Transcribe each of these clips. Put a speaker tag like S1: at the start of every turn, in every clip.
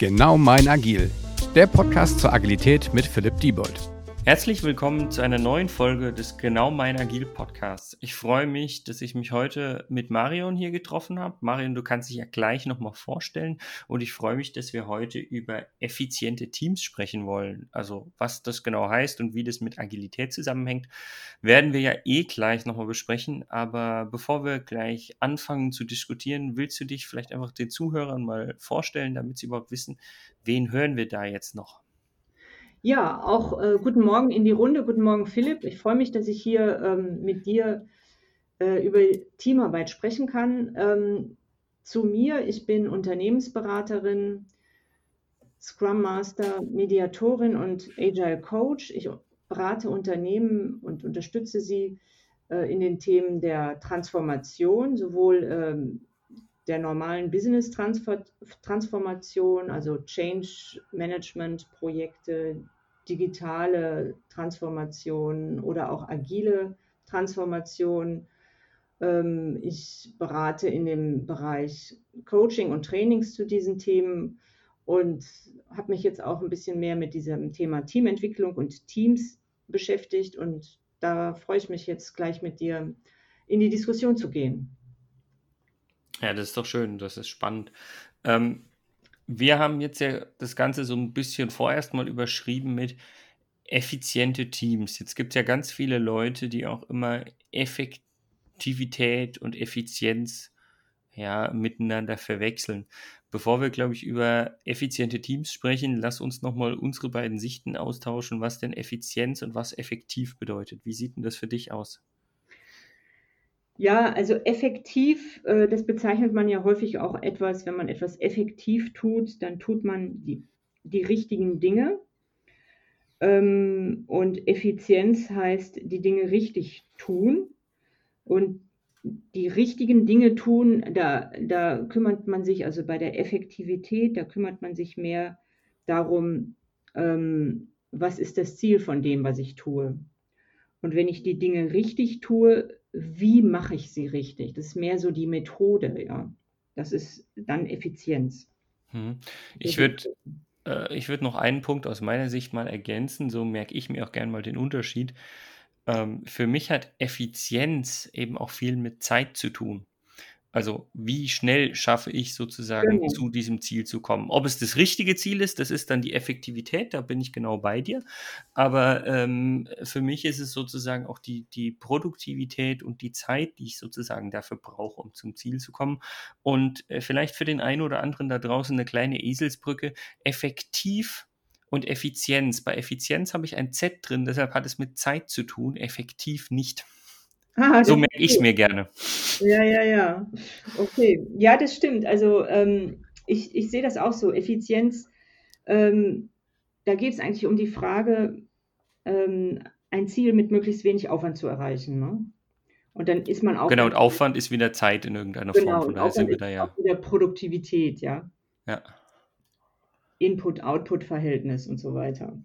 S1: Genau mein Agil, der Podcast zur Agilität mit Philipp Diebold.
S2: Herzlich willkommen zu einer neuen Folge des Genau mein Agil Podcasts. Ich freue mich, dass ich mich heute mit Marion hier getroffen habe. Marion, du kannst dich ja gleich nochmal vorstellen und ich freue mich, dass wir heute über effiziente Teams sprechen wollen. Also was das genau heißt und wie das mit Agilität zusammenhängt, werden wir ja eh gleich nochmal besprechen. Aber bevor wir gleich anfangen zu diskutieren, willst du dich vielleicht einfach den Zuhörern mal vorstellen, damit sie überhaupt wissen, wen hören wir da jetzt noch?
S3: Ja, auch äh, guten Morgen in die Runde. Guten Morgen, Philipp. Ich freue mich, dass ich hier ähm, mit dir äh, über Teamarbeit sprechen kann. Ähm, zu mir, ich bin Unternehmensberaterin, Scrum Master, Mediatorin und Agile Coach. Ich berate Unternehmen und unterstütze sie äh, in den Themen der Transformation, sowohl ähm, der normalen Business-Transformation, also Change Management-Projekte, digitale Transformation oder auch agile Transformation. Ähm, ich berate in dem Bereich Coaching und Trainings zu diesen Themen und habe mich jetzt auch ein bisschen mehr mit diesem Thema Teamentwicklung und Teams beschäftigt und da freue ich mich jetzt gleich mit dir in die Diskussion zu gehen.
S2: Ja, das ist doch schön, das ist spannend. Ähm, wir haben jetzt ja das Ganze so ein bisschen vorerst mal überschrieben mit effiziente Teams. Jetzt gibt es ja ganz viele Leute, die auch immer Effektivität und Effizienz ja, miteinander verwechseln. Bevor wir, glaube ich, über effiziente Teams sprechen, lass uns nochmal unsere beiden Sichten austauschen, was denn Effizienz und was effektiv bedeutet. Wie sieht denn das für dich aus?
S3: Ja, also effektiv, äh, das bezeichnet man ja häufig auch etwas, wenn man etwas effektiv tut, dann tut man die, die richtigen Dinge. Ähm, und Effizienz heißt, die Dinge richtig tun. Und die richtigen Dinge tun, da, da kümmert man sich, also bei der Effektivität, da kümmert man sich mehr darum, ähm, was ist das Ziel von dem, was ich tue. Und wenn ich die Dinge richtig tue, wie mache ich sie richtig? Das ist mehr so die Methode, ja. Das ist dann Effizienz.
S2: Hm. Ich würde äh, ich noch einen Punkt aus meiner Sicht mal ergänzen, so merke ich mir auch gerne mal den Unterschied. Ähm, für mich hat Effizienz eben auch viel mit Zeit zu tun. Also wie schnell schaffe ich sozusagen genau. zu diesem Ziel zu kommen? Ob es das richtige Ziel ist, das ist dann die Effektivität, da bin ich genau bei dir. Aber ähm, für mich ist es sozusagen auch die, die Produktivität und die Zeit, die ich sozusagen dafür brauche, um zum Ziel zu kommen. Und äh, vielleicht für den einen oder anderen da draußen eine kleine Eselsbrücke. Effektiv und Effizienz. Bei Effizienz habe ich ein Z drin, deshalb hat es mit Zeit zu tun, effektiv nicht. Ah, so merke ich es mir gerne.
S3: Ja, ja, ja. Okay. Ja, das stimmt. Also ähm, ich, ich sehe das auch so. Effizienz, ähm, da geht es eigentlich um die Frage, ähm, ein Ziel mit möglichst wenig Aufwand zu erreichen. Ne? Und dann ist man auch.
S2: Genau, und Aufwand ist wieder Zeit in irgendeiner
S3: genau,
S2: Form. Von
S3: daher sind wir da ja. Wieder Produktivität, ja.
S2: Ja.
S3: Input-Output-Verhältnis und so weiter.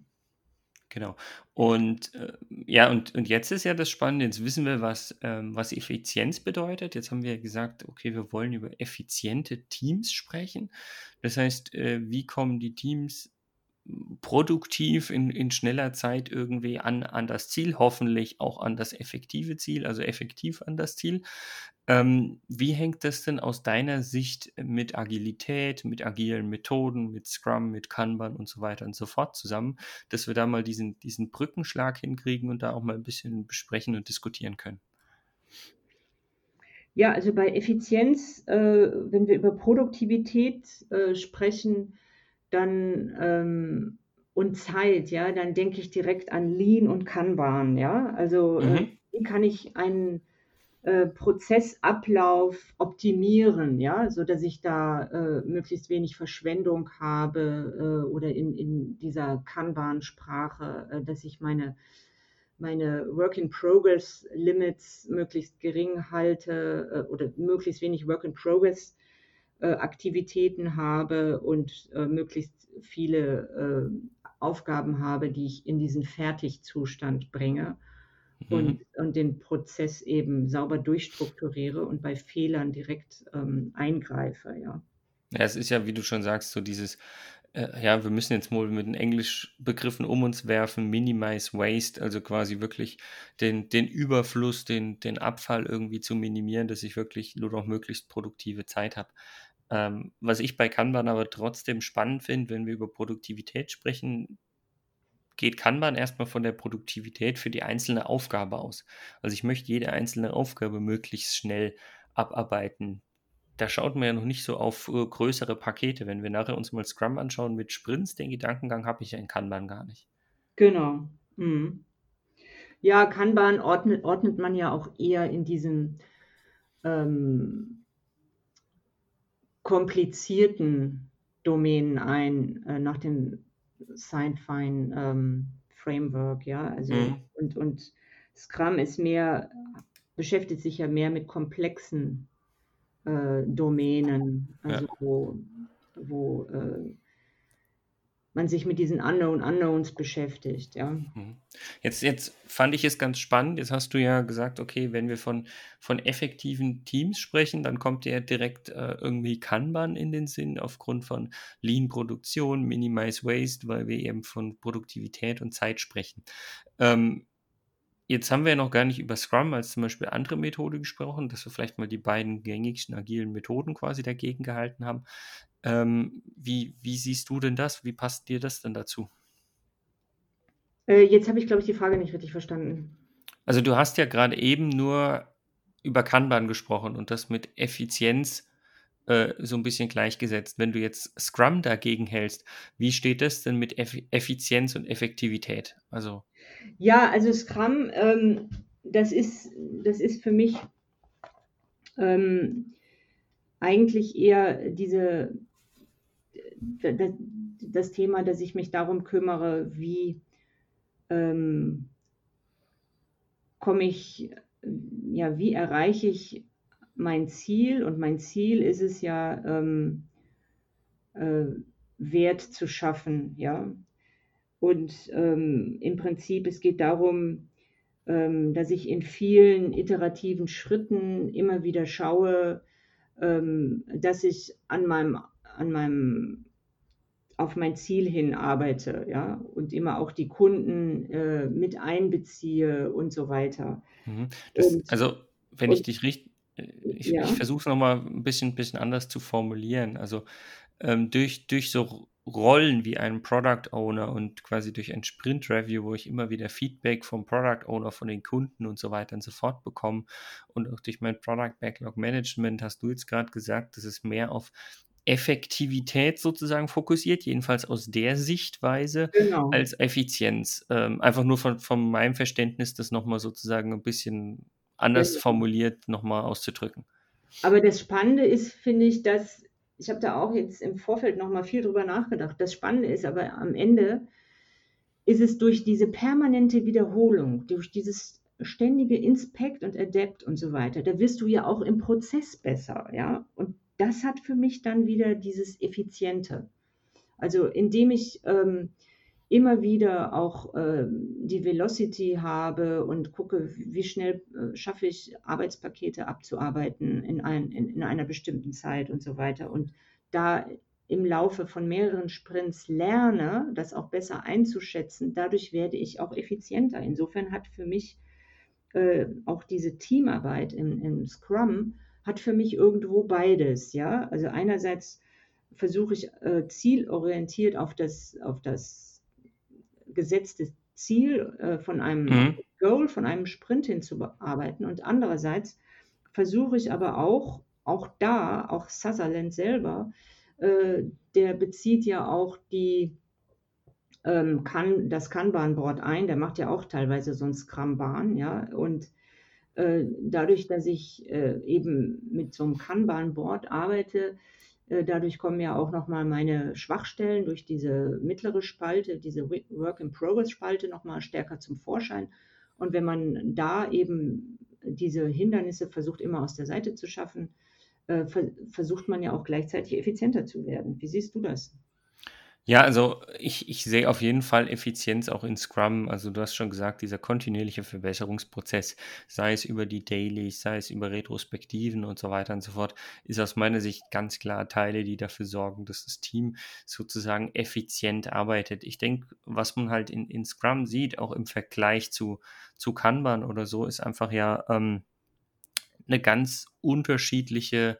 S2: Genau. Und äh, ja, und, und jetzt ist ja das Spannende, jetzt wissen wir, was, ähm, was Effizienz bedeutet. Jetzt haben wir gesagt, okay, wir wollen über effiziente Teams sprechen. Das heißt, äh, wie kommen die Teams produktiv in, in schneller Zeit irgendwie an, an das Ziel, hoffentlich auch an das effektive Ziel, also effektiv an das Ziel. Ähm, wie hängt das denn aus deiner Sicht mit Agilität, mit agilen Methoden, mit Scrum, mit Kanban und so weiter und so fort zusammen, dass wir da mal diesen, diesen Brückenschlag hinkriegen und da auch mal ein bisschen besprechen und diskutieren können?
S3: Ja, also bei Effizienz, äh, wenn wir über Produktivität äh, sprechen, dann ähm, und Zeit, ja, dann denke ich direkt an Lean und Kanban, ja. Also äh, mhm. äh, wie kann ich einen äh, Prozessablauf optimieren, ja, so dass ich da äh, möglichst wenig Verschwendung habe äh, oder in, in dieser Kanban-Sprache, äh, dass ich meine meine Work-in-Progress-Limits möglichst gering halte oder möglichst wenig Work-in-Progress äh, Aktivitäten habe und äh, möglichst viele äh, Aufgaben habe, die ich in diesen Fertigzustand bringe mhm. und, und den Prozess eben sauber durchstrukturiere und bei Fehlern direkt ähm, eingreife, ja.
S2: Ja, es ist ja, wie du schon sagst, so dieses äh, ja, wir müssen jetzt mal mit den Englischbegriffen um uns werfen, Minimize Waste, also quasi wirklich den, den Überfluss, den, den Abfall irgendwie zu minimieren, dass ich wirklich nur noch möglichst produktive Zeit habe. Ähm, was ich bei Kanban aber trotzdem spannend finde, wenn wir über Produktivität sprechen, geht Kanban erstmal von der Produktivität für die einzelne Aufgabe aus. Also ich möchte jede einzelne Aufgabe möglichst schnell abarbeiten. Da schaut man ja noch nicht so auf äh, größere Pakete. Wenn wir nachher uns mal Scrum anschauen mit Sprints, den Gedankengang habe ich ja in Kanban gar nicht.
S3: Genau. Mhm. Ja, Kanban ordnet, ordnet man ja auch eher in diesen ähm, komplizierten Domänen ein, äh, nach dem Signfine ähm, Framework, ja. Also mhm. und, und Scrum ist mehr, beschäftigt sich ja mehr mit komplexen äh, Domänen, also ja. wo, wo äh, man sich mit diesen Unknown Unknowns beschäftigt, ja. Mhm.
S2: Jetzt, jetzt fand ich es ganz spannend. Jetzt hast du ja gesagt, okay, wenn wir von, von effektiven Teams sprechen, dann kommt ja direkt äh, irgendwie Kanban in den Sinn aufgrund von Lean-Produktion, Minimize Waste, weil wir eben von Produktivität und Zeit sprechen. Ähm, Jetzt haben wir ja noch gar nicht über Scrum als zum Beispiel andere Methode gesprochen, dass wir vielleicht mal die beiden gängigsten agilen Methoden quasi dagegen gehalten haben. Ähm, wie, wie siehst du denn das? Wie passt dir das denn dazu?
S3: Äh, jetzt habe ich, glaube ich, die Frage nicht richtig verstanden.
S2: Also du hast ja gerade eben nur über Kanban gesprochen und das mit Effizienz äh, so ein bisschen gleichgesetzt. Wenn du jetzt Scrum dagegen hältst, wie steht das denn mit Eff Effizienz und Effektivität?
S3: Also ja, also Scrum, ähm, das, ist, das ist für mich ähm, eigentlich eher diese, das, Thema, dass ich mich darum kümmere, wie ähm, komme ich, ja, wie erreiche ich mein Ziel? Und mein Ziel ist es ja, ähm, äh, Wert zu schaffen, ja. Und ähm, im Prinzip, es geht darum, ähm, dass ich in vielen iterativen Schritten immer wieder schaue, ähm, dass ich an meinem, an meinem, auf mein Ziel hin arbeite, ja, und immer auch die Kunden äh, mit einbeziehe und so weiter.
S2: Mhm. Das, und, also, wenn und, ich dich richtig, äh, ich, ja. ich versuche es nochmal ein bisschen, bisschen anders zu formulieren. Also, ähm, durch, durch so Rollen wie einen Product Owner und quasi durch ein Sprint Review, wo ich immer wieder Feedback vom Product Owner, von den Kunden und so weiter und so fort bekomme und auch durch mein Product Backlog Management hast du jetzt gerade gesagt, dass es mehr auf Effektivität sozusagen fokussiert, jedenfalls aus der Sichtweise genau. als Effizienz. Ähm, einfach nur von, von meinem Verständnis, das nochmal sozusagen ein bisschen anders genau. formuliert nochmal auszudrücken.
S3: Aber das Spannende ist, finde ich, dass ich habe da auch jetzt im Vorfeld noch mal viel drüber nachgedacht. Das Spannende ist aber am Ende ist es durch diese permanente Wiederholung, durch dieses ständige Inspect und Adapt und so weiter, da wirst du ja auch im Prozess besser, ja. Und das hat für mich dann wieder dieses Effiziente. Also indem ich ähm, immer wieder auch äh, die Velocity habe und gucke, wie schnell äh, schaffe ich Arbeitspakete abzuarbeiten in, ein, in, in, einer bestimmten Zeit und so weiter. Und da im Laufe von mehreren Sprints lerne, das auch besser einzuschätzen, dadurch werde ich auch effizienter. Insofern hat für mich äh, auch diese Teamarbeit im, im Scrum hat für mich irgendwo beides, ja. Also einerseits versuche ich äh, zielorientiert auf das, auf das gesetztes Ziel äh, von einem mhm. Goal, von einem Sprint hinzuarbeiten. Und andererseits versuche ich aber auch, auch da, auch Sutherland selber, äh, der bezieht ja auch die, ähm, kann, das Kanban-Board ein, der macht ja auch teilweise so ein Scrum-Bahn, ja, und dadurch, dass ich äh, eben mit so einem Kanban-Board arbeite, äh, dadurch kommen ja auch nochmal meine Schwachstellen durch diese mittlere Spalte, diese Work-in-Progress-Spalte nochmal stärker zum Vorschein. Und wenn man da eben diese Hindernisse versucht immer aus der Seite zu schaffen, äh, versucht man ja auch gleichzeitig effizienter zu werden. Wie siehst du das?
S2: Ja, also ich, ich sehe auf jeden Fall Effizienz auch in Scrum. Also du hast schon gesagt, dieser kontinuierliche Verbesserungsprozess, sei es über die Dailies, sei es über Retrospektiven und so weiter und so fort, ist aus meiner Sicht ganz klar Teile, die dafür sorgen, dass das Team sozusagen effizient arbeitet. Ich denke, was man halt in, in Scrum sieht, auch im Vergleich zu, zu Kanban oder so, ist einfach ja ähm, eine ganz unterschiedliche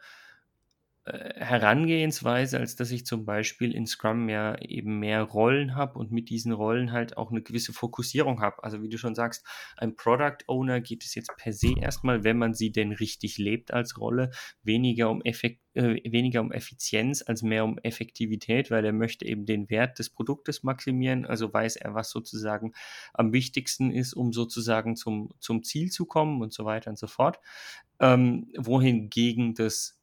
S2: Herangehensweise, als dass ich zum Beispiel in Scrum ja eben mehr Rollen habe und mit diesen Rollen halt auch eine gewisse Fokussierung habe. Also wie du schon sagst, ein Product Owner geht es jetzt per se erstmal, wenn man sie denn richtig lebt als Rolle, weniger um Effekt, äh, weniger um Effizienz als mehr um Effektivität, weil er möchte eben den Wert des Produktes maximieren. Also weiß er, was sozusagen am wichtigsten ist, um sozusagen zum, zum Ziel zu kommen und so weiter und so fort. Ähm, wohingegen das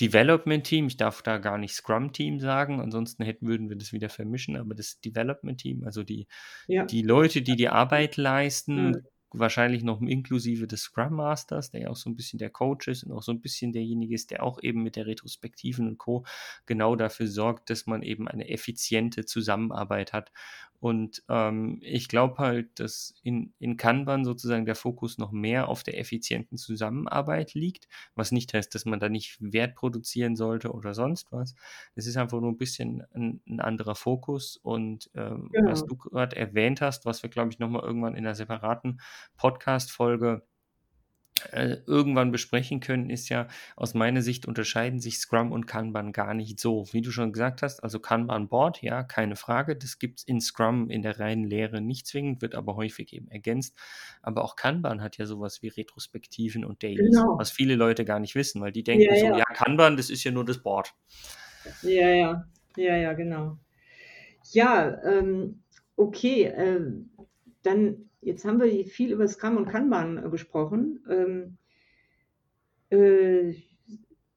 S2: Development Team, ich darf da gar nicht Scrum Team sagen, ansonsten hätten, würden wir das wieder vermischen, aber das Development Team, also die, ja. die Leute, die die Arbeit leisten, mhm wahrscheinlich noch inklusive des Scrum Masters, der ja auch so ein bisschen der Coach ist und auch so ein bisschen derjenige ist, der auch eben mit der Retrospektiven und Co. genau dafür sorgt, dass man eben eine effiziente Zusammenarbeit hat. Und ähm, ich glaube halt, dass in, in Kanban sozusagen der Fokus noch mehr auf der effizienten Zusammenarbeit liegt, was nicht heißt, dass man da nicht Wert produzieren sollte oder sonst was. Es ist einfach nur ein bisschen ein, ein anderer Fokus. Und ähm, ja. was du gerade erwähnt hast, was wir, glaube ich, nochmal irgendwann in einer separaten Podcast-Folge äh, irgendwann besprechen können, ist ja, aus meiner Sicht unterscheiden sich Scrum und Kanban gar nicht so. Wie du schon gesagt hast, also Kanban Board, ja, keine Frage, das gibt es in Scrum in der reinen Lehre nicht zwingend, wird aber häufig eben ergänzt. Aber auch Kanban hat ja sowas wie Retrospektiven und Dailies, genau. was viele Leute gar nicht wissen, weil die denken ja, so, ja. ja, Kanban, das ist ja nur das Board.
S3: Ja, ja, ja, ja, genau. Ja, ähm, okay, äh, dann Jetzt haben wir viel über Scrum und Kanban äh, gesprochen. Ähm, äh,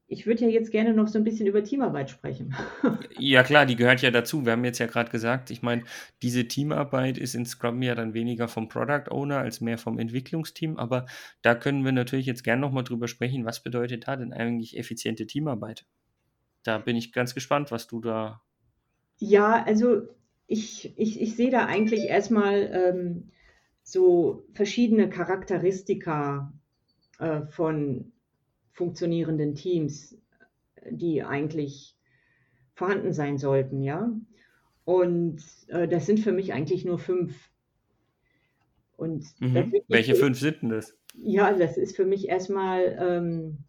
S3: ich würde ja jetzt gerne noch so ein bisschen über Teamarbeit sprechen.
S2: Ja klar, die gehört ja dazu. Wir haben jetzt ja gerade gesagt, ich meine, diese Teamarbeit ist in Scrum ja dann weniger vom Product Owner als mehr vom Entwicklungsteam. Aber da können wir natürlich jetzt gerne nochmal drüber sprechen, was bedeutet da denn eigentlich effiziente Teamarbeit? Da bin ich ganz gespannt, was du da.
S3: Ja, also ich, ich, ich sehe da eigentlich erstmal ähm, so verschiedene Charakteristika äh, von funktionierenden Teams, die eigentlich vorhanden sein sollten, ja. Und äh, das sind für mich eigentlich nur fünf.
S2: Und mhm. Welche fünf sind denn das?
S3: Ja, das ist für mich erstmal ähm,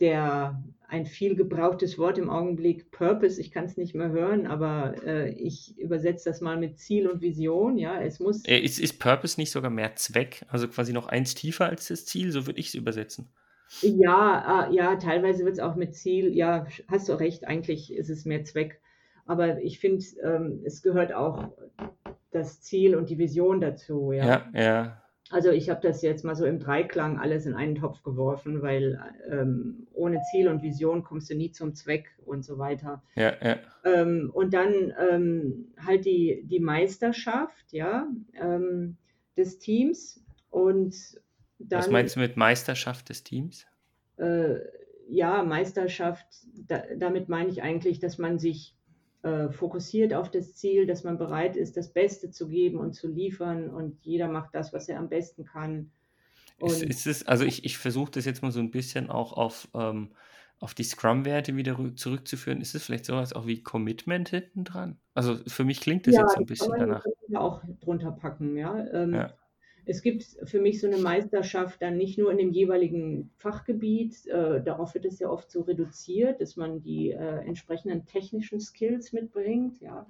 S3: der ein viel gebrauchtes Wort im Augenblick, Purpose, ich kann es nicht mehr hören, aber äh, ich übersetze das mal mit Ziel und Vision, ja, es muss...
S2: Äh, ist, ist Purpose nicht sogar mehr Zweck, also quasi noch eins tiefer als das Ziel, so würde ich es übersetzen.
S3: Ja, äh, ja, teilweise wird es auch mit Ziel, ja, hast du recht, eigentlich ist es mehr Zweck, aber ich finde, ähm, es gehört auch das Ziel und die Vision dazu, ja.
S2: Ja, ja.
S3: Also ich habe das jetzt mal so im Dreiklang alles in einen Topf geworfen, weil ähm, ohne Ziel und Vision kommst du nie zum Zweck und so weiter.
S2: Ja, ja.
S3: Ähm, und dann ähm, halt die, die Meisterschaft, ja, ähm, des Teams und dann,
S2: Was meinst du mit Meisterschaft des Teams?
S3: Äh, ja, Meisterschaft, da, damit meine ich eigentlich, dass man sich äh, fokussiert auf das Ziel, dass man bereit ist, das Beste zu geben und zu liefern und jeder macht das, was er am besten kann.
S2: Ist, ist es, also ich, ich versuche das jetzt mal so ein bisschen auch auf, ähm, auf die Scrum-Werte wieder zurückzuführen. Ist es vielleicht sowas auch wie Commitment hinten dran? Also für mich klingt das ja, jetzt so ein bisschen danach.
S3: auch drunter packen, ja. Ähm, ja es gibt für mich so eine Meisterschaft dann nicht nur in dem jeweiligen Fachgebiet, äh, darauf wird es ja oft so reduziert, dass man die äh, entsprechenden technischen Skills mitbringt. Ja.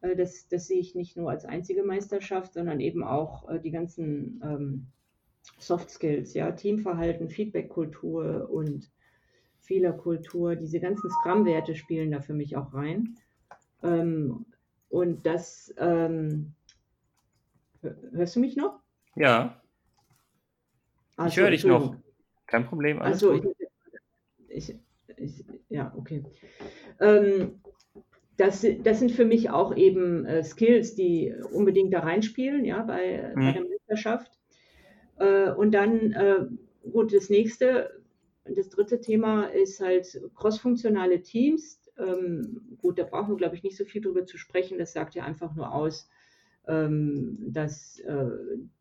S3: Äh, das, das sehe ich nicht nur als einzige Meisterschaft, sondern eben auch äh, die ganzen ähm, Soft Skills, ja, Teamverhalten, Feedbackkultur und Fehlerkultur, diese ganzen Scrum-Werte spielen da für mich auch rein. Ähm, und das, ähm, hörst du mich noch?
S2: Ja. Also, ich höre dich noch. Kein Problem.
S3: Alles also. Ich, ich, ja, okay. Ähm, das, das sind für mich auch eben äh, Skills, die unbedingt da reinspielen, ja, bei, mhm. bei der Meisterschaft. Äh, und dann, äh, gut, das nächste, das dritte Thema ist halt crossfunktionale Teams. Ähm, gut, da brauchen wir, glaube ich, nicht so viel drüber zu sprechen. Das sagt ja einfach nur aus, dass äh,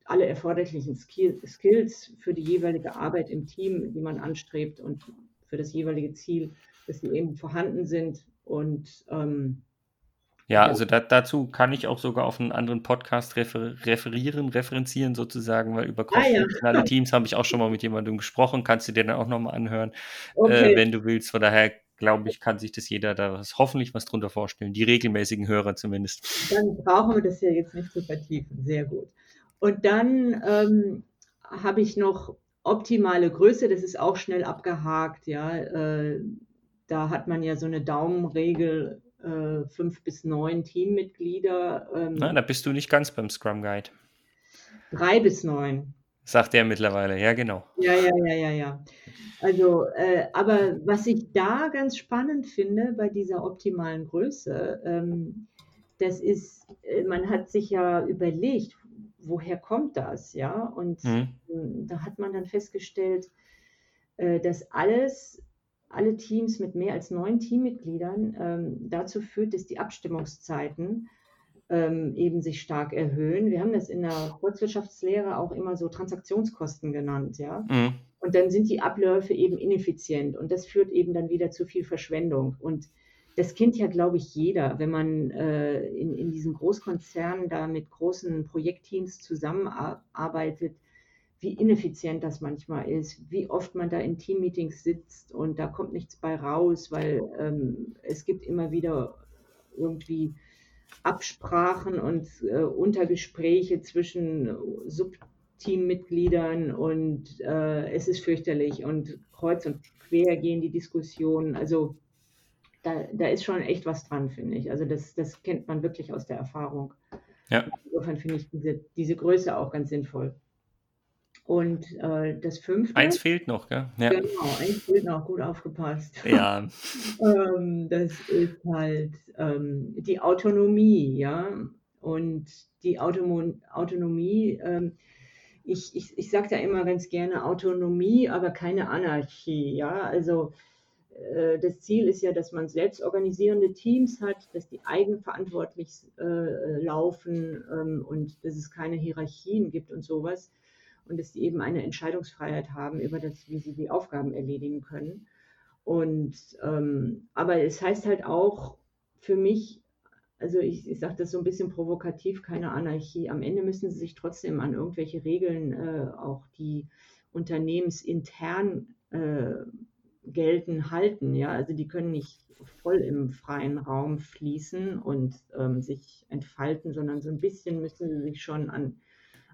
S3: alle erforderlichen Skill Skills für die jeweilige Arbeit im Team, die man anstrebt und für das jeweilige Ziel, dass sie eben vorhanden sind und ähm,
S2: ja, also da, dazu kann ich auch sogar auf einen anderen Podcast refer referieren, referenzieren sozusagen, weil über crossfunktionale ah, ja. Teams habe ich auch schon mal mit jemandem gesprochen, kannst du dir dann auch nochmal anhören, äh, okay. äh, wenn du willst. Von daher glaube ich, kann sich das jeder da hoffentlich was drunter vorstellen, die regelmäßigen Hörer zumindest.
S3: Dann brauchen wir das ja jetzt nicht zu vertiefen, sehr gut. Und dann ähm, habe ich noch optimale Größe, das ist auch schnell abgehakt, ja. Äh, da hat man ja so eine Daumenregel äh, fünf bis neun Teammitglieder.
S2: Ähm, Na, da bist du nicht ganz beim Scrum Guide.
S3: Drei bis neun.
S2: Sagt er mittlerweile, ja, genau.
S3: Ja, ja, ja, ja, ja. Also, äh, aber was ich da ganz spannend finde bei dieser optimalen Größe, ähm, das ist, äh, man hat sich ja überlegt, woher kommt das, ja? Und mhm. da hat man dann festgestellt, äh, dass alles alle Teams mit mehr als neun Teammitgliedern ähm, dazu führt, dass die Abstimmungszeiten ähm, eben sich stark erhöhen. Wir haben das in der Volkswirtschaftslehre auch immer so Transaktionskosten genannt, ja. Mhm. Und dann sind die Abläufe eben ineffizient und das führt eben dann wieder zu viel Verschwendung. Und das kennt ja, glaube ich, jeder, wenn man äh, in, in diesen Großkonzernen da mit großen Projektteams zusammenarbeitet wie ineffizient das manchmal ist, wie oft man da in Teammeetings sitzt und da kommt nichts bei raus, weil ähm, es gibt immer wieder irgendwie Absprachen und äh, Untergespräche zwischen Subteammitgliedern und äh, es ist fürchterlich und kreuz und quer gehen die Diskussionen. Also da, da ist schon echt was dran, finde ich. Also das, das kennt man wirklich aus der Erfahrung. Ja. Insofern finde ich diese, diese Größe auch ganz sinnvoll. Und äh, das fünfte.
S2: Eins fehlt noch, gell?
S3: Ja. Genau, eins fehlt noch, gut aufgepasst.
S2: Ja.
S3: ähm, das ist halt ähm, die Autonomie, ja. Und die Automo Autonomie, ähm, ich, ich, ich sage da immer ganz gerne Autonomie, aber keine Anarchie, ja. Also äh, das Ziel ist ja, dass man selbstorganisierende Teams hat, dass die eigenverantwortlich äh, laufen ähm, und dass es keine Hierarchien gibt und sowas und dass sie eben eine Entscheidungsfreiheit haben über das, wie sie die Aufgaben erledigen können. Und ähm, aber es heißt halt auch für mich, also ich, ich sage das so ein bisschen provokativ, keine Anarchie. Am Ende müssen sie sich trotzdem an irgendwelche Regeln, äh, auch die unternehmensintern äh, gelten, halten. Ja, also die können nicht voll im freien Raum fließen und ähm, sich entfalten, sondern so ein bisschen müssen sie sich schon an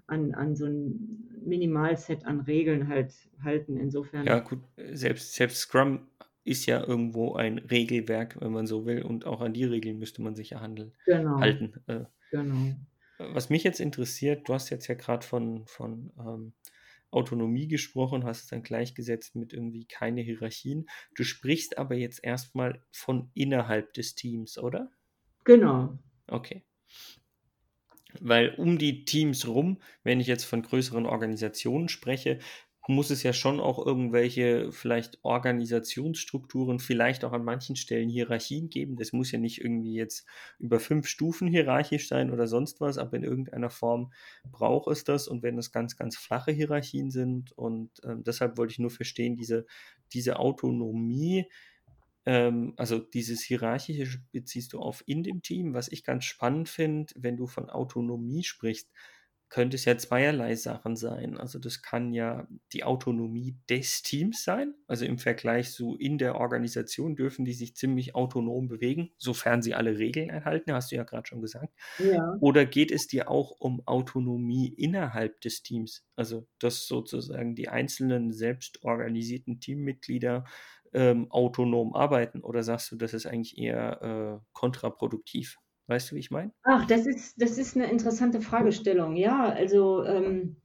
S3: an, an so ein Minimalset an Regeln halt halten. Insofern.
S2: Ja, gut, selbst, selbst Scrum ist ja irgendwo ein Regelwerk, wenn man so will, und auch an die Regeln müsste man sich ja handeln, genau. halten. Äh, genau. Was mich jetzt interessiert, du hast jetzt ja gerade von, von ähm, Autonomie gesprochen, hast es dann gleichgesetzt mit irgendwie keine Hierarchien. Du sprichst aber jetzt erstmal von innerhalb des Teams, oder?
S3: Genau.
S2: Okay. Weil um die Teams rum, wenn ich jetzt von größeren Organisationen spreche, muss es ja schon auch irgendwelche vielleicht Organisationsstrukturen, vielleicht auch an manchen Stellen Hierarchien geben. Das muss ja nicht irgendwie jetzt über fünf Stufen hierarchisch sein oder sonst was, aber in irgendeiner Form braucht es das. Und wenn das ganz, ganz flache Hierarchien sind und äh, deshalb wollte ich nur verstehen, diese, diese Autonomie, ähm, also dieses Hierarchische beziehst du auf in dem Team. Was ich ganz spannend finde, wenn du von Autonomie sprichst, könnte es ja zweierlei Sachen sein. Also das kann ja die Autonomie des Teams sein. Also im Vergleich so in der Organisation dürfen die sich ziemlich autonom bewegen, sofern sie alle Regeln einhalten, hast du ja gerade schon gesagt. Ja. Oder geht es dir auch um Autonomie innerhalb des Teams? Also dass sozusagen die einzelnen selbstorganisierten Teammitglieder ähm, autonom arbeiten? Oder sagst du, das ist eigentlich eher äh, kontraproduktiv? Weißt du, wie ich meine?
S3: Ach, das ist, das ist eine interessante Fragestellung. Ja, also ähm,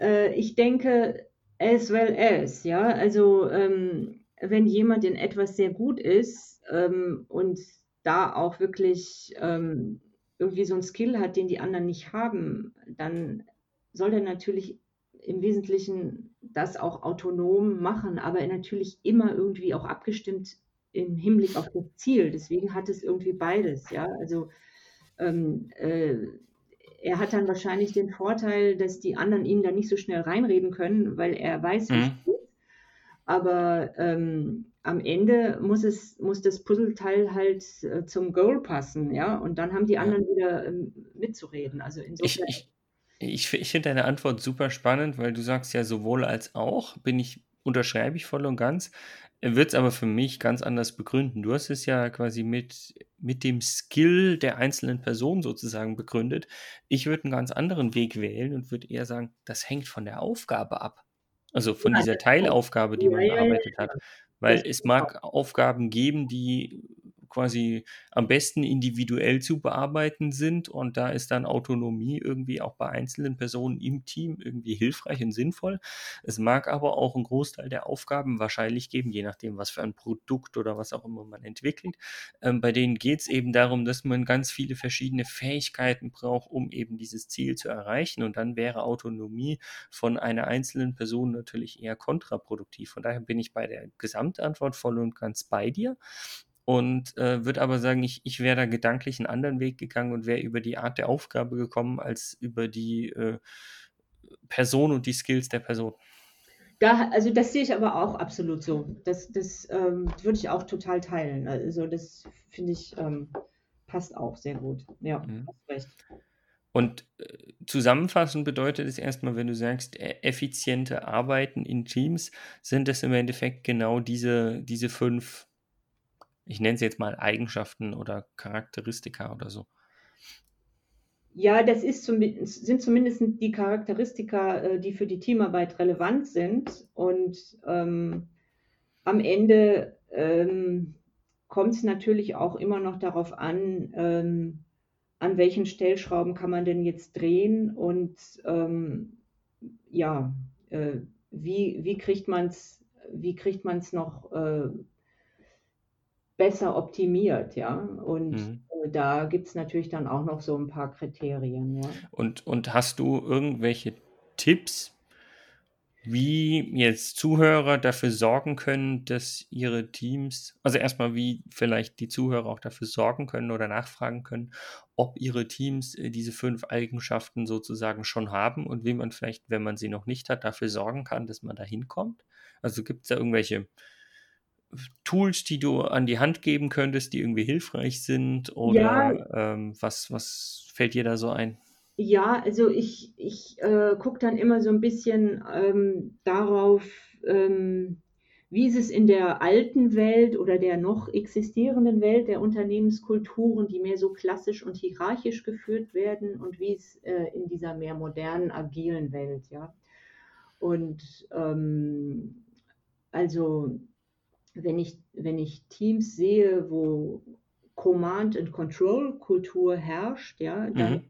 S3: äh, ich denke, as well as, ja, also ähm, wenn jemand in etwas sehr gut ist ähm, und da auch wirklich ähm, irgendwie so ein Skill hat, den die anderen nicht haben, dann soll er natürlich im Wesentlichen das auch autonom machen, aber natürlich immer irgendwie auch abgestimmt im Hinblick auf das Ziel. Deswegen hat es irgendwie beides, ja. Also ähm, äh, er hat dann wahrscheinlich den Vorteil, dass die anderen ihn da nicht so schnell reinreden können, weil er weiß, wie mhm. es geht. Aber ähm, am Ende muss es, muss das Puzzleteil halt äh, zum Goal passen, ja, und dann haben die anderen ja. wieder ähm, mitzureden. Also insofern.
S2: Ich, ich, ich, ich finde deine Antwort super spannend, weil du sagst ja sowohl als auch, bin ich, unterschreibe ich voll und ganz wird es aber für mich ganz anders begründen. Du hast es ja quasi mit, mit dem Skill der einzelnen Person sozusagen begründet. Ich würde einen ganz anderen Weg wählen und würde eher sagen, das hängt von der Aufgabe ab. Also von dieser Teilaufgabe, die man bearbeitet hat. Weil es mag Aufgaben geben, die quasi am besten individuell zu bearbeiten sind. Und da ist dann Autonomie irgendwie auch bei einzelnen Personen im Team irgendwie hilfreich und sinnvoll. Es mag aber auch einen Großteil der Aufgaben wahrscheinlich geben, je nachdem, was für ein Produkt oder was auch immer man entwickelt. Ähm, bei denen geht es eben darum, dass man ganz viele verschiedene Fähigkeiten braucht, um eben dieses Ziel zu erreichen. Und dann wäre Autonomie von einer einzelnen Person natürlich eher kontraproduktiv. Von daher bin ich bei der Gesamtantwort voll und ganz bei dir und äh, würde aber sagen, ich, ich wäre da gedanklich einen anderen Weg gegangen und wäre über die Art der Aufgabe gekommen, als über die äh, Person und die Skills der Person.
S3: Da, also das sehe ich aber auch absolut so. Das, das ähm, würde ich auch total teilen. Also das finde ich ähm, passt auch sehr gut. Ja, mhm. hast recht.
S2: Und äh, zusammenfassend bedeutet es erstmal, wenn du sagst, e, effiziente Arbeiten in Teams, sind es im Endeffekt genau diese, diese fünf ich nenne sie jetzt mal Eigenschaften oder Charakteristika oder so.
S3: Ja, das ist zum, sind zumindest die Charakteristika, äh, die für die Teamarbeit relevant sind. Und ähm, am Ende ähm, kommt es natürlich auch immer noch darauf an, ähm, an welchen Stellschrauben kann man denn jetzt drehen und ähm, ja, äh, wie, wie kriegt man es wie kriegt man es noch äh, besser optimiert, ja. Und mhm. Äh, da gibt es natürlich dann auch noch so ein paar Kriterien, ja.
S2: Und, und hast du irgendwelche Tipps, wie jetzt Zuhörer dafür sorgen können, dass ihre Teams, also erstmal, wie vielleicht die Zuhörer auch dafür sorgen können oder nachfragen können, ob ihre Teams äh, diese fünf Eigenschaften sozusagen schon haben und wie man vielleicht, wenn man sie noch nicht hat, dafür sorgen kann, dass man da hinkommt? Also gibt es da irgendwelche Tools, die du an die Hand geben könntest, die irgendwie hilfreich sind? Oder ja. ähm, was, was fällt dir da so ein?
S3: Ja, also ich, ich äh, gucke dann immer so ein bisschen ähm, darauf, ähm, wie ist es in der alten Welt oder der noch existierenden Welt der Unternehmenskulturen, die mehr so klassisch und hierarchisch geführt werden und wie es äh, in dieser mehr modernen, agilen Welt, ja. Und ähm, also wenn ich, wenn ich Teams sehe, wo Command and Control Kultur herrscht, ja, dann mhm.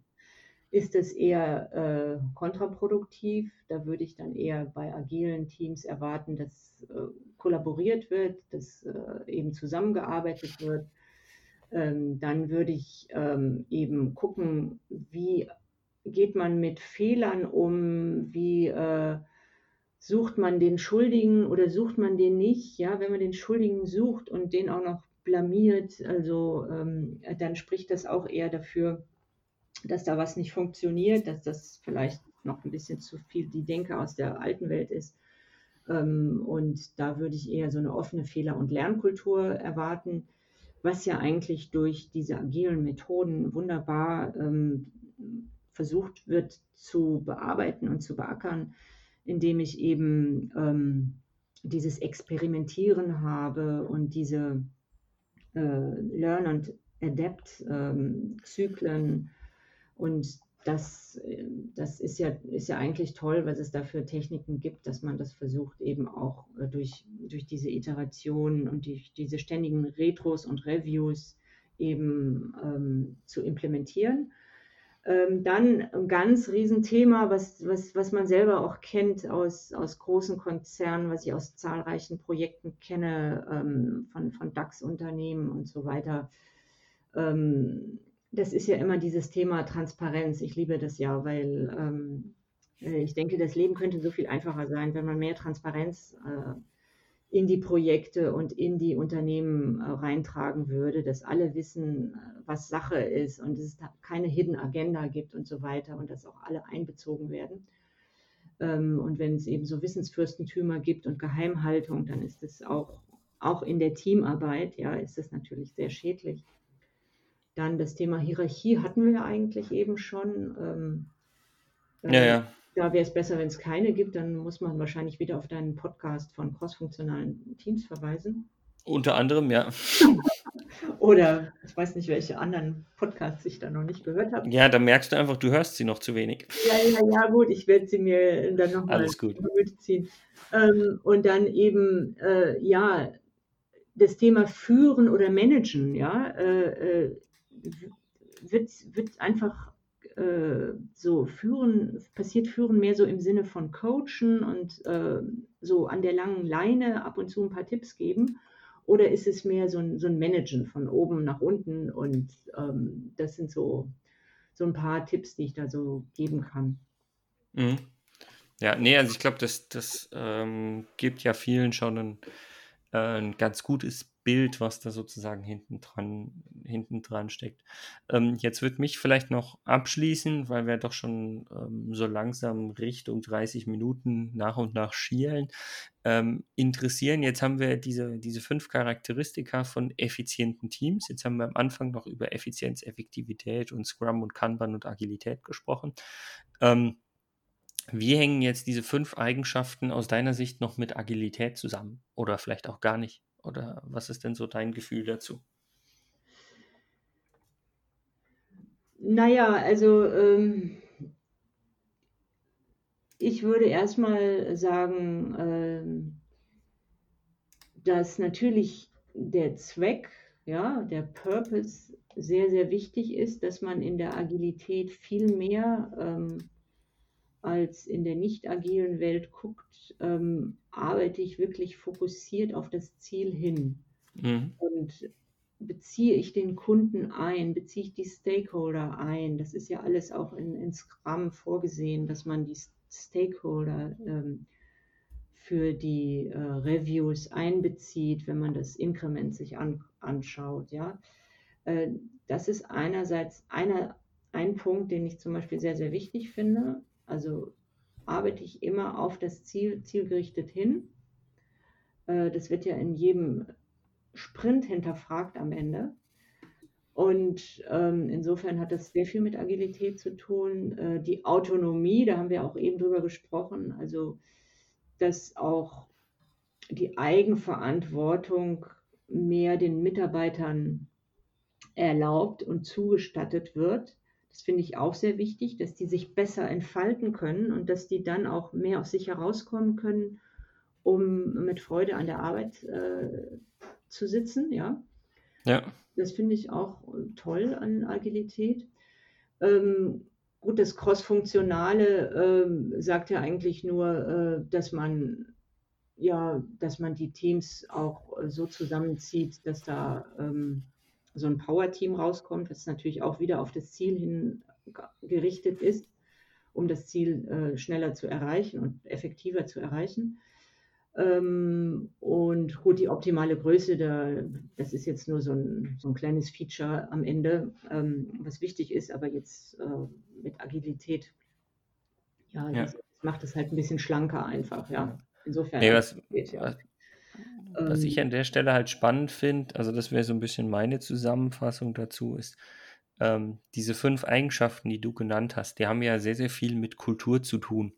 S3: ist das eher äh, kontraproduktiv. Da würde ich dann eher bei agilen Teams erwarten, dass äh, kollaboriert wird, dass äh, eben zusammengearbeitet wird. Ähm, dann würde ich ähm, eben gucken, wie geht man mit Fehlern um, wie äh, sucht man den Schuldigen oder sucht man den nicht? Ja, wenn man den Schuldigen sucht und den auch noch blamiert, also ähm, dann spricht das auch eher dafür, dass da was nicht funktioniert, dass das vielleicht noch ein bisschen zu viel die Denke aus der alten Welt ist. Ähm, und da würde ich eher so eine offene Fehler- und Lernkultur erwarten, was ja eigentlich durch diese agilen Methoden wunderbar ähm, versucht wird zu bearbeiten und zu beackern indem ich eben ähm, dieses Experimentieren habe und diese äh, Learn- and Adapt-Zyklen. Ähm, und das, das ist, ja, ist ja eigentlich toll, was es da für Techniken gibt, dass man das versucht, eben auch äh, durch, durch diese Iterationen und durch diese ständigen Retros und Reviews eben ähm, zu implementieren. Ähm, dann ein ganz Riesenthema, was, was, was man selber auch kennt aus, aus großen Konzernen, was ich aus zahlreichen Projekten kenne, ähm, von, von DAX-Unternehmen und so weiter. Ähm, das ist ja immer dieses Thema Transparenz. Ich liebe das ja, weil ähm, äh, ich denke, das Leben könnte so viel einfacher sein, wenn man mehr Transparenz äh, in die Projekte und in die Unternehmen äh, reintragen würde, dass alle wissen, was Sache ist und es keine Hidden Agenda gibt und so weiter und dass auch alle einbezogen werden. Ähm, und wenn es eben so Wissensfürstentümer gibt und Geheimhaltung, dann ist es auch, auch in der Teamarbeit, ja, ist das natürlich sehr schädlich. Dann das Thema Hierarchie hatten wir eigentlich eben schon. Ähm,
S2: ja, ja
S3: da wäre es besser, wenn es keine gibt. Dann muss man wahrscheinlich wieder auf deinen Podcast von crossfunktionalen Teams verweisen.
S2: Unter anderem, ja.
S3: Oder ich weiß nicht, welche anderen Podcasts ich da noch nicht gehört habe.
S2: Ja, da merkst du einfach, du hörst sie noch zu wenig.
S3: Ja, ja, ja, gut, ich werde sie mir dann nochmal ziehen. Ähm, und dann eben, äh, ja, das Thema Führen oder Managen, ja, äh, äh wird, wird einfach äh, so führen, passiert führen mehr so im Sinne von coachen und äh, so an der langen Leine ab und zu ein paar Tipps geben? Oder ist es mehr so ein, so ein Managen von oben nach unten? Und ähm, das sind so, so ein paar Tipps, die ich da so geben kann.
S2: Mhm. Ja, nee, also ich glaube, das, das ähm, gibt ja vielen schon ein, äh, ein ganz gutes Bild, was da sozusagen hinten dran, hinten dran steckt. Ähm, jetzt wird mich vielleicht noch abschließen, weil wir doch schon ähm, so langsam Richtung 30 Minuten nach und nach schielen. Ähm, interessieren. Jetzt haben wir diese, diese fünf Charakteristika von effizienten Teams. Jetzt haben wir am Anfang noch über Effizienz, Effektivität und Scrum und Kanban und Agilität gesprochen. Ähm, wie hängen jetzt diese fünf Eigenschaften aus deiner Sicht noch mit Agilität zusammen? Oder vielleicht auch gar nicht? Oder was ist denn so dein Gefühl dazu?
S3: Naja, also ähm, ich würde erstmal sagen, ähm, dass natürlich der Zweck, ja, der Purpose sehr, sehr wichtig ist, dass man in der Agilität viel mehr ähm, als in der nicht agilen Welt guckt, ähm, arbeite ich wirklich fokussiert auf das Ziel hin. Mhm. Und beziehe ich den Kunden ein, beziehe ich die Stakeholder ein. Das ist ja alles auch in, in Scrum vorgesehen, dass man die Stakeholder ähm, für die äh, Reviews einbezieht, wenn man das Inkrement sich an, anschaut. Ja? Äh, das ist einerseits einer, ein Punkt, den ich zum Beispiel sehr, sehr wichtig finde. Also arbeite ich immer auf das Ziel, zielgerichtet hin. Äh, das wird ja in jedem Sprint hinterfragt am Ende. Und ähm, insofern hat das sehr viel mit Agilität zu tun. Äh, die Autonomie, da haben wir auch eben drüber gesprochen, also dass auch die Eigenverantwortung mehr den Mitarbeitern erlaubt und zugestattet wird. Das finde ich auch sehr wichtig, dass die sich besser entfalten können und dass die dann auch mehr aus sich herauskommen können, um mit Freude an der Arbeit äh, zu sitzen. Ja.
S2: ja.
S3: Das finde ich auch toll an Agilität. Ähm, gut, das Cross-Funktionale ähm, sagt ja eigentlich nur, äh, dass man ja, dass man die Teams auch so zusammenzieht, dass da ähm, so ein Power-Team rauskommt, was natürlich auch wieder auf das Ziel hin gerichtet ist, um das Ziel äh, schneller zu erreichen und effektiver zu erreichen. Ähm, und gut, die optimale Größe, da, das ist jetzt nur so ein, so ein kleines Feature am Ende, ähm, was wichtig ist, aber jetzt äh, mit Agilität, ja, ja. Das, das macht es halt ein bisschen schlanker einfach, ja.
S2: Insofern. Nee, was, geht, ja. was, was ich ähm. an der Stelle halt spannend finde, also das wäre so ein bisschen meine Zusammenfassung dazu, ist, ähm, diese fünf Eigenschaften, die du genannt hast, die haben ja sehr, sehr viel mit Kultur zu tun.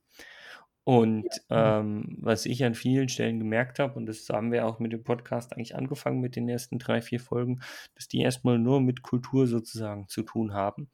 S2: Und ja. ähm, was ich an vielen Stellen gemerkt habe, und das haben wir auch mit dem Podcast eigentlich angefangen mit den ersten drei, vier Folgen, dass die erstmal nur mit Kultur sozusagen zu tun haben.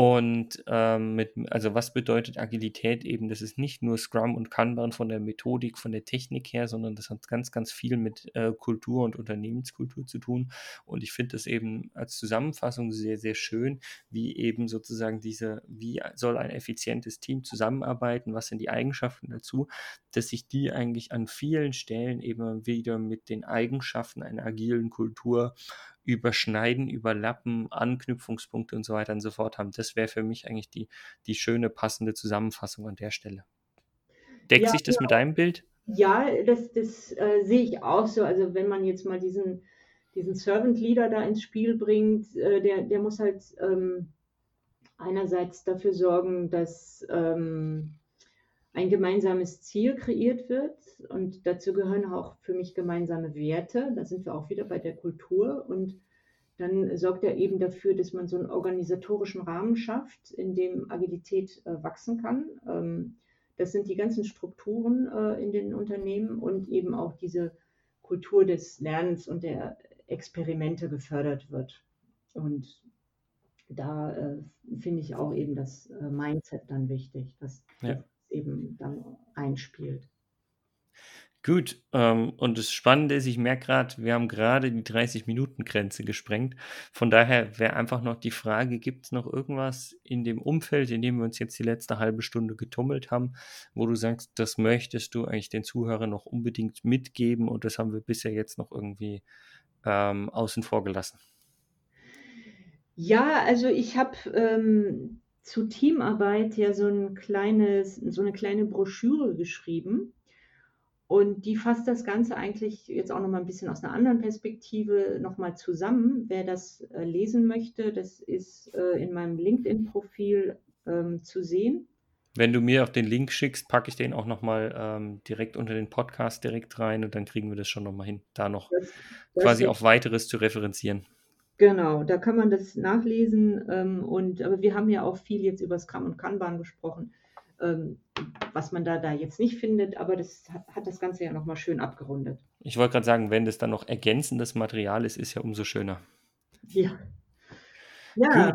S2: Und ähm, mit, also was bedeutet Agilität eben? Das ist nicht nur Scrum und Kanban von der Methodik, von der Technik her, sondern das hat ganz, ganz viel mit äh, Kultur und Unternehmenskultur zu tun. Und ich finde das eben als Zusammenfassung sehr, sehr schön, wie eben sozusagen diese, wie soll ein effizientes Team zusammenarbeiten, was sind die Eigenschaften dazu, dass sich die eigentlich an vielen Stellen eben wieder mit den Eigenschaften einer agilen Kultur überschneiden, überlappen, Anknüpfungspunkte und so weiter und so fort haben. Das wäre für mich eigentlich die, die schöne, passende Zusammenfassung an der Stelle. Deckt ja, sich das ja. mit deinem Bild?
S3: Ja, das, das äh, sehe ich auch so. Also wenn man jetzt mal diesen, diesen Servant Leader da ins Spiel bringt, äh, der, der muss halt ähm, einerseits dafür sorgen, dass ähm, ein gemeinsames Ziel kreiert wird und dazu gehören auch für mich gemeinsame Werte. Da sind wir auch wieder bei der Kultur und dann sorgt er eben dafür, dass man so einen organisatorischen Rahmen schafft, in dem Agilität äh, wachsen kann. Ähm, das sind die ganzen Strukturen äh, in den Unternehmen und eben auch diese Kultur des Lernens und der Experimente gefördert wird. Und da äh, finde ich auch eben das äh, Mindset dann wichtig, dass ja. Eben dann einspielt.
S2: Gut, ähm, und das Spannende ist, ich merke gerade, wir haben gerade die 30-Minuten-Grenze gesprengt. Von daher wäre einfach noch die Frage, gibt es noch irgendwas in dem Umfeld, in dem wir uns jetzt die letzte halbe Stunde getummelt haben, wo du sagst, das möchtest du eigentlich den Zuhörern noch unbedingt mitgeben und das haben wir bisher jetzt noch irgendwie ähm, außen vor gelassen?
S3: Ja, also ich habe ähm, zu Teamarbeit ja so, ein kleines, so eine kleine Broschüre geschrieben. Und die fasst das Ganze eigentlich jetzt auch nochmal ein bisschen aus einer anderen Perspektive nochmal zusammen. Wer das äh, lesen möchte, das ist äh, in meinem LinkedIn-Profil ähm, zu sehen.
S2: Wenn du mir auch den Link schickst, packe ich den auch nochmal ähm, direkt unter den Podcast direkt rein und dann kriegen wir das schon nochmal hin, da noch das, das quasi auf weiteres zu referenzieren.
S3: Genau, da kann man das nachlesen. Ähm, und, aber wir haben ja auch viel jetzt über Scrum und Kanban gesprochen, ähm, was man da, da jetzt nicht findet, aber das hat, hat das Ganze ja nochmal schön abgerundet.
S2: Ich wollte gerade sagen, wenn das dann noch ergänzendes Material ist, ist ja umso schöner.
S3: Ja. Ja,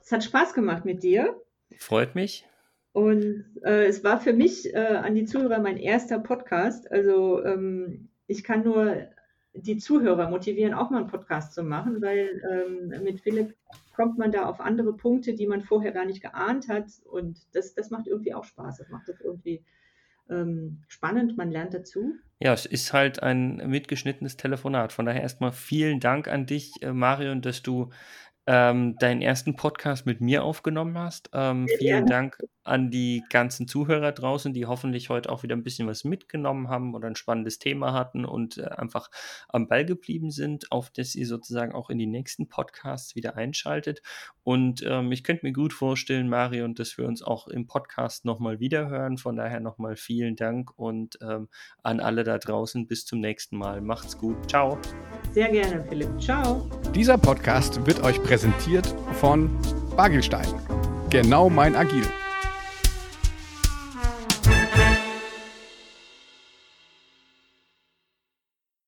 S3: es hat Spaß gemacht mit dir.
S2: Freut mich.
S3: Und äh, es war für mich äh, an die Zuhörer mein erster Podcast. Also ähm, ich kann nur die Zuhörer motivieren, auch mal einen Podcast zu machen, weil ähm, mit Philipp kommt man da auf andere Punkte, die man vorher gar nicht geahnt hat. Und das, das macht irgendwie auch Spaß. Das macht das irgendwie ähm, spannend, man lernt dazu.
S2: Ja, es ist halt ein mitgeschnittenes Telefonat. Von daher erstmal vielen Dank an dich, äh, Marion, dass du ähm, deinen ersten Podcast mit mir aufgenommen hast. Ähm, vielen Dank an die ganzen Zuhörer draußen, die hoffentlich heute auch wieder ein bisschen was mitgenommen haben oder ein spannendes Thema hatten und äh, einfach am Ball geblieben sind, auf das ihr sozusagen auch in die nächsten Podcasts wieder einschaltet. Und ähm, ich könnte mir gut vorstellen, Marion, dass wir uns auch im Podcast nochmal wiederhören. Von daher nochmal vielen Dank und ähm, an alle da draußen bis zum nächsten Mal. Macht's gut. Ciao.
S3: Sehr gerne, Philipp. Ciao.
S1: Dieser Podcast wird euch präsentiert von Bagelstein. Genau mein Agil.